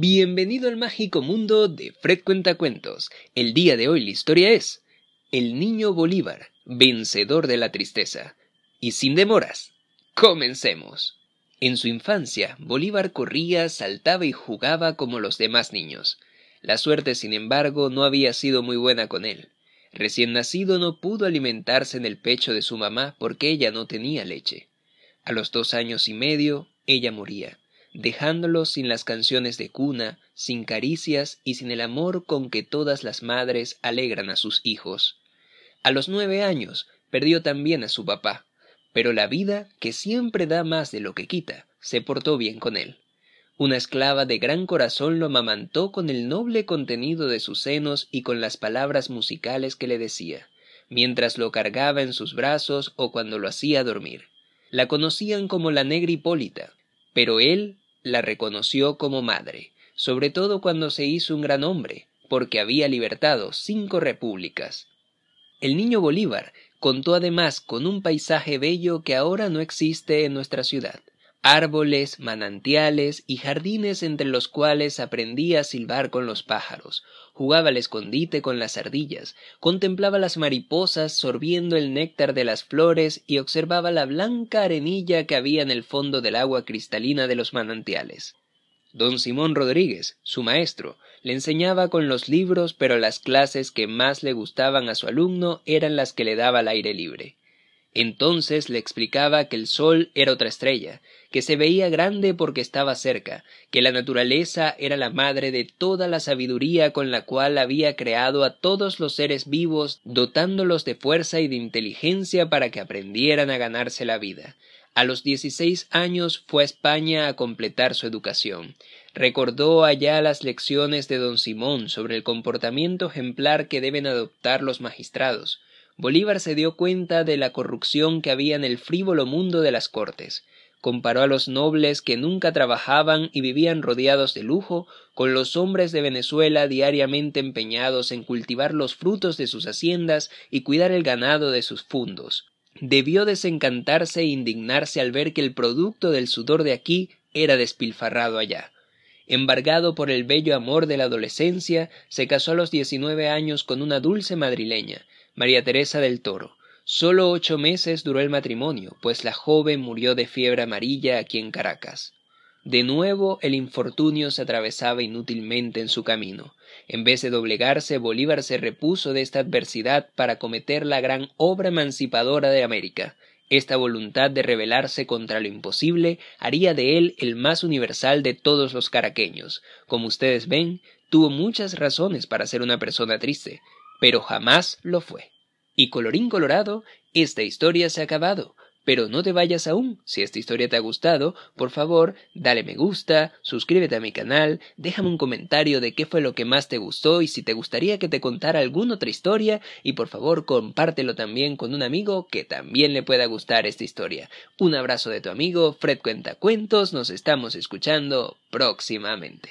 Bienvenido al mágico mundo de Fred Cuentacuentos. El día de hoy la historia es El niño Bolívar, vencedor de la tristeza. Y sin demoras, comencemos. En su infancia, Bolívar corría, saltaba y jugaba como los demás niños. La suerte, sin embargo, no había sido muy buena con él. Recién nacido no pudo alimentarse en el pecho de su mamá porque ella no tenía leche. A los dos años y medio, ella moría dejándolo sin las canciones de cuna, sin caricias y sin el amor con que todas las madres alegran a sus hijos. A los nueve años perdió también a su papá, pero la vida, que siempre da más de lo que quita, se portó bien con él. Una esclava de gran corazón lo amamantó con el noble contenido de sus senos y con las palabras musicales que le decía, mientras lo cargaba en sus brazos o cuando lo hacía dormir. La conocían como la negra Hipólita, pero él la reconoció como madre, sobre todo cuando se hizo un gran hombre, porque había libertado cinco repúblicas. El niño Bolívar contó además con un paisaje bello que ahora no existe en nuestra ciudad árboles, manantiales y jardines entre los cuales aprendía a silbar con los pájaros, jugaba al escondite con las ardillas, contemplaba las mariposas sorbiendo el néctar de las flores y observaba la blanca arenilla que había en el fondo del agua cristalina de los manantiales. Don Simón Rodríguez, su maestro, le enseñaba con los libros, pero las clases que más le gustaban a su alumno eran las que le daba al aire libre. Entonces le explicaba que el sol era otra estrella, que se veía grande porque estaba cerca, que la naturaleza era la madre de toda la sabiduría con la cual había creado a todos los seres vivos, dotándolos de fuerza y de inteligencia para que aprendieran a ganarse la vida. A los dieciséis años fue a España a completar su educación. Recordó allá las lecciones de don Simón sobre el comportamiento ejemplar que deben adoptar los magistrados, Bolívar se dio cuenta de la corrupción que había en el frívolo mundo de las cortes. Comparó a los nobles que nunca trabajaban y vivían rodeados de lujo con los hombres de Venezuela diariamente empeñados en cultivar los frutos de sus haciendas y cuidar el ganado de sus fundos. Debió desencantarse e indignarse al ver que el producto del sudor de aquí era despilfarrado allá. Embargado por el bello amor de la adolescencia, se casó a los diecinueve años con una dulce madrileña, María Teresa del Toro. Solo ocho meses duró el matrimonio, pues la joven murió de fiebre amarilla aquí en Caracas. De nuevo el infortunio se atravesaba inútilmente en su camino. En vez de doblegarse, Bolívar se repuso de esta adversidad para cometer la gran obra emancipadora de América. Esta voluntad de rebelarse contra lo imposible haría de él el más universal de todos los caraqueños. Como ustedes ven, tuvo muchas razones para ser una persona triste, pero jamás lo fue. Y colorín colorado, esta historia se ha acabado. Pero no te vayas aún. Si esta historia te ha gustado, por favor, dale me gusta, suscríbete a mi canal, déjame un comentario de qué fue lo que más te gustó y si te gustaría que te contara alguna otra historia y por favor compártelo también con un amigo que también le pueda gustar esta historia. Un abrazo de tu amigo Fred Cuenta Cuentos, nos estamos escuchando próximamente.